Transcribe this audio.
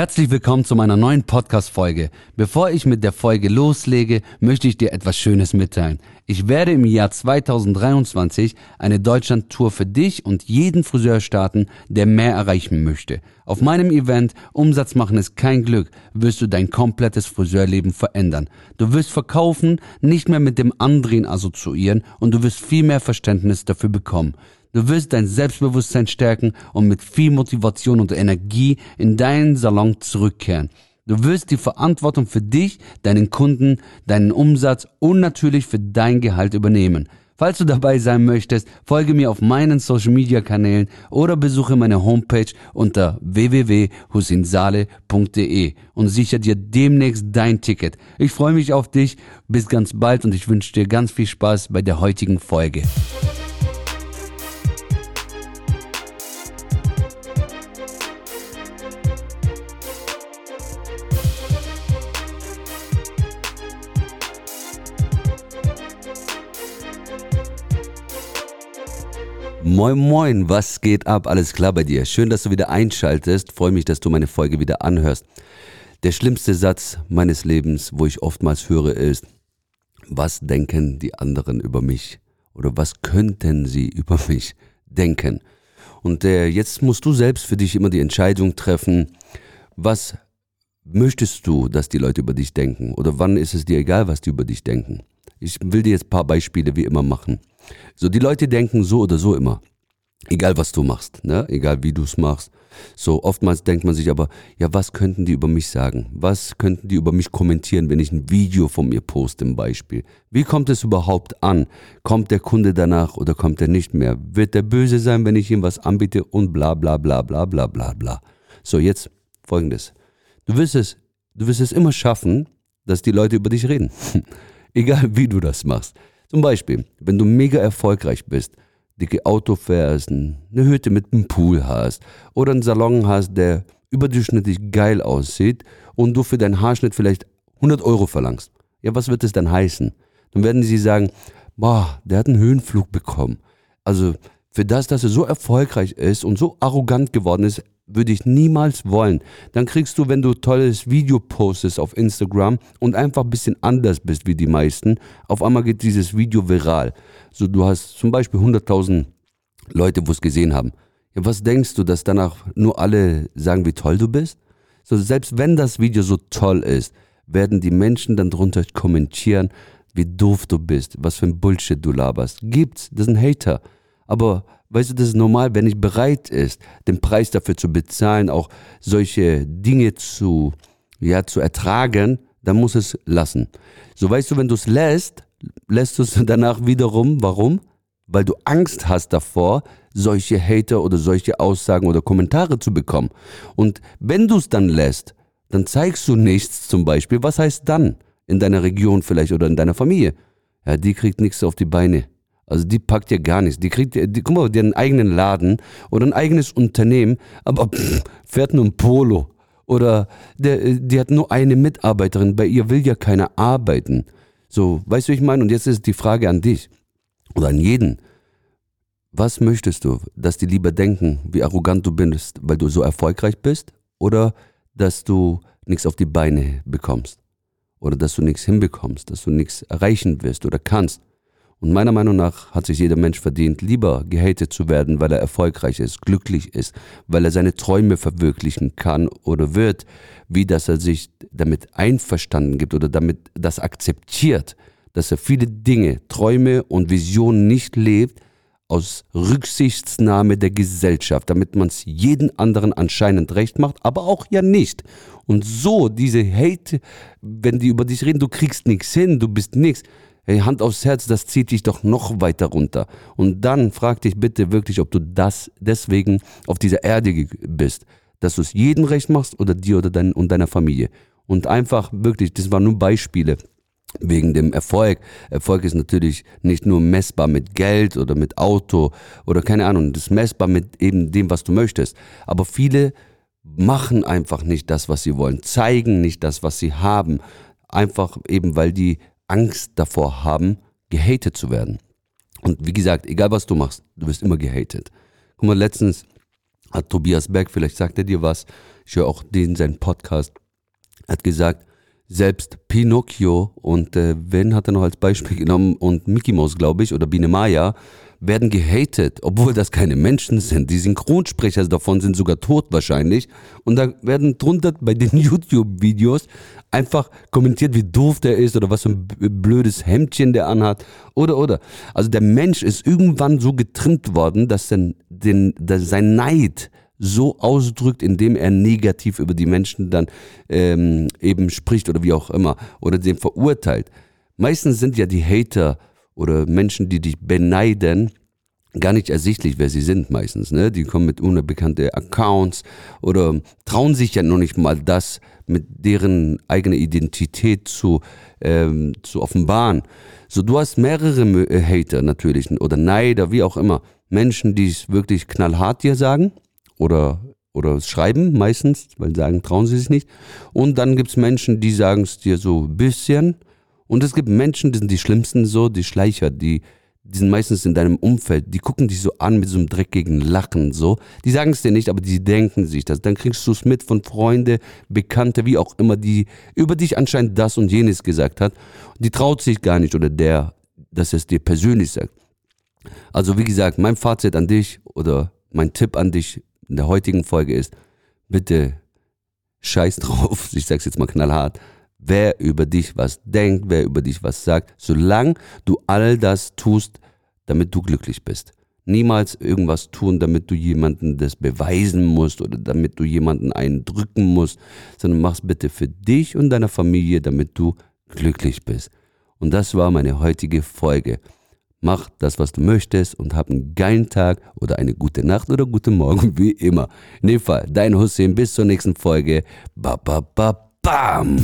Herzlich willkommen zu meiner neuen Podcast-Folge. Bevor ich mit der Folge loslege, möchte ich dir etwas Schönes mitteilen. Ich werde im Jahr 2023 eine Deutschland-Tour für dich und jeden Friseur starten, der mehr erreichen möchte. Auf meinem Event Umsatz machen ist kein Glück, wirst du dein komplettes Friseurleben verändern. Du wirst verkaufen, nicht mehr mit dem Andrehen assoziieren und du wirst viel mehr Verständnis dafür bekommen. Du wirst dein Selbstbewusstsein stärken und mit viel Motivation und Energie in deinen Salon zurückkehren. Du wirst die Verantwortung für dich, deinen Kunden, deinen Umsatz und natürlich für dein Gehalt übernehmen. Falls du dabei sein möchtest, folge mir auf meinen Social Media Kanälen oder besuche meine Homepage unter www.husinsale.de und sichere dir demnächst dein Ticket. Ich freue mich auf dich. Bis ganz bald und ich wünsche dir ganz viel Spaß bei der heutigen Folge. Moin Moin, was geht ab? Alles klar bei dir? Schön, dass du wieder einschaltest. Freue mich, dass du meine Folge wieder anhörst. Der schlimmste Satz meines Lebens, wo ich oftmals höre, ist, was denken die anderen über mich? Oder was könnten sie über mich denken? Und äh, jetzt musst du selbst für dich immer die Entscheidung treffen, was möchtest du, dass die Leute über dich denken? Oder wann ist es dir egal, was die über dich denken? Ich will dir jetzt ein paar Beispiele wie immer machen. So, die Leute denken so oder so immer. Egal was du machst, ne? egal wie du es machst. So, oftmals denkt man sich aber, ja, was könnten die über mich sagen? Was könnten die über mich kommentieren, wenn ich ein Video von mir poste, im Beispiel? Wie kommt es überhaupt an? Kommt der Kunde danach oder kommt er nicht mehr? Wird der böse sein, wenn ich ihm was anbiete und bla bla bla bla bla bla bla. So, jetzt folgendes. Du wirst es, du wirst es immer schaffen, dass die Leute über dich reden. egal wie du das machst. Zum Beispiel, wenn du mega erfolgreich bist, dicke Auto fährst, eine Hütte mit einem Pool hast oder einen Salon hast, der überdurchschnittlich geil aussieht und du für deinen Haarschnitt vielleicht 100 Euro verlangst. Ja, was wird es dann heißen? Dann werden sie sagen, boah, der hat einen Höhenflug bekommen. Also für das, dass er so erfolgreich ist und so arrogant geworden ist, würde ich niemals wollen. Dann kriegst du, wenn du tolles Video postest auf Instagram und einfach ein bisschen anders bist wie die meisten, auf einmal geht dieses Video viral. So, du hast zum Beispiel 100.000 Leute, wo es gesehen haben. Ja, was denkst du, dass danach nur alle sagen, wie toll du bist? So, selbst wenn das Video so toll ist, werden die Menschen dann drunter kommentieren, wie doof du bist, was für ein Bullshit du laberst. Gibt's, das sind Hater. Aber Weißt du, das ist normal, wenn ich bereit ist, den Preis dafür zu bezahlen, auch solche Dinge zu, ja, zu ertragen, dann muss es lassen. So weißt du, wenn du es lässt, lässt du es danach wiederum. Warum? Weil du Angst hast davor, solche Hater oder solche Aussagen oder Kommentare zu bekommen. Und wenn du es dann lässt, dann zeigst du nichts zum Beispiel. Was heißt dann in deiner Region vielleicht oder in deiner Familie? Ja, die kriegt nichts auf die Beine. Also die packt ja gar nichts. Die kriegt, die, guck mal, die hat einen eigenen Laden oder ein eigenes Unternehmen, aber pff, fährt nur ein Polo. Oder der, die hat nur eine Mitarbeiterin, bei ihr will ja keiner arbeiten. So, weißt du, ich meine? Und jetzt ist die Frage an dich oder an jeden. Was möchtest du, dass die lieber denken, wie arrogant du bist, weil du so erfolgreich bist? Oder dass du nichts auf die Beine bekommst? Oder dass du nichts hinbekommst, dass du nichts erreichen wirst oder kannst? Und meiner Meinung nach hat sich jeder Mensch verdient, lieber gehatet zu werden, weil er erfolgreich ist, glücklich ist, weil er seine Träume verwirklichen kann oder wird, wie dass er sich damit einverstanden gibt oder damit das akzeptiert, dass er viele Dinge, Träume und Visionen nicht lebt, aus Rücksichtsnahme der Gesellschaft, damit man es jeden anderen anscheinend recht macht, aber auch ja nicht. Und so diese Hate, wenn die über dich reden, du kriegst nichts hin, du bist nichts Hey, Hand aufs Herz, das zieht dich doch noch weiter runter. Und dann frag dich bitte wirklich, ob du das deswegen auf dieser Erde bist, dass du es jedem recht machst oder dir oder dein, und deiner Familie. Und einfach wirklich, das waren nur Beispiele wegen dem Erfolg. Erfolg ist natürlich nicht nur messbar mit Geld oder mit Auto oder keine Ahnung, das ist messbar mit eben dem, was du möchtest. Aber viele machen einfach nicht das, was sie wollen, zeigen nicht das, was sie haben, einfach eben, weil die Angst davor haben, gehatet zu werden. Und wie gesagt, egal was du machst, du wirst immer gehatet. Guck mal, letztens hat Tobias Beck, vielleicht sagt er dir was, ich höre auch den, seinen Podcast, hat gesagt, selbst Pinocchio und äh, wen hat er noch als Beispiel genommen und Mickey Mouse, glaube ich, oder Biene Maya, werden gehatet, obwohl das keine Menschen sind. Die Synchronsprecher davon sind sogar tot wahrscheinlich. Und da werden drunter bei den YouTube-Videos einfach kommentiert, wie doof der ist oder was für ein blödes Hemdchen der anhat. Oder, oder. Also der Mensch ist irgendwann so getrimmt worden, dass dann den, dass sein Neid so ausdrückt, indem er negativ über die Menschen dann ähm, eben spricht oder wie auch immer oder den verurteilt. Meistens sind ja die Hater oder Menschen, die dich beneiden, gar nicht ersichtlich, wer sie sind meistens. Ne? Die kommen mit unbekannten Accounts oder trauen sich ja noch nicht mal das mit deren eigene Identität zu, ähm, zu offenbaren. So, du hast mehrere äh, Hater natürlich oder Neider, wie auch immer. Menschen, die es wirklich knallhart dir sagen oder, oder schreiben meistens, weil sagen, trauen sie sich nicht. Und dann gibt es Menschen, die sagen es dir so ein bisschen und es gibt Menschen, die sind die schlimmsten so, die Schleicher, die, die sind meistens in deinem Umfeld, die gucken dich so an mit so einem dreckigen Lachen, so. Die sagen es dir nicht, aber die denken sich das. Dann kriegst du es mit von Freunde, Bekannte, wie auch immer, die über dich anscheinend das und jenes gesagt hat. Die traut sich gar nicht oder der, dass es dir persönlich sagt. Also wie gesagt, mein Fazit an dich oder mein Tipp an dich in der heutigen Folge ist, bitte scheiß drauf, ich sag's jetzt mal knallhart, wer über dich was denkt, wer über dich was sagt, solange du all das tust, damit du glücklich bist. Niemals irgendwas tun, damit du jemanden das beweisen musst oder damit du jemanden eindrücken musst, sondern mach's bitte für dich und deine Familie, damit du glücklich bist. Und das war meine heutige Folge. Mach das, was du möchtest und hab einen geilen Tag oder eine gute Nacht oder guten Morgen, wie immer. In dem Fall, dein Hussein, bis zur nächsten Folge. Ba, ba, ba, bam!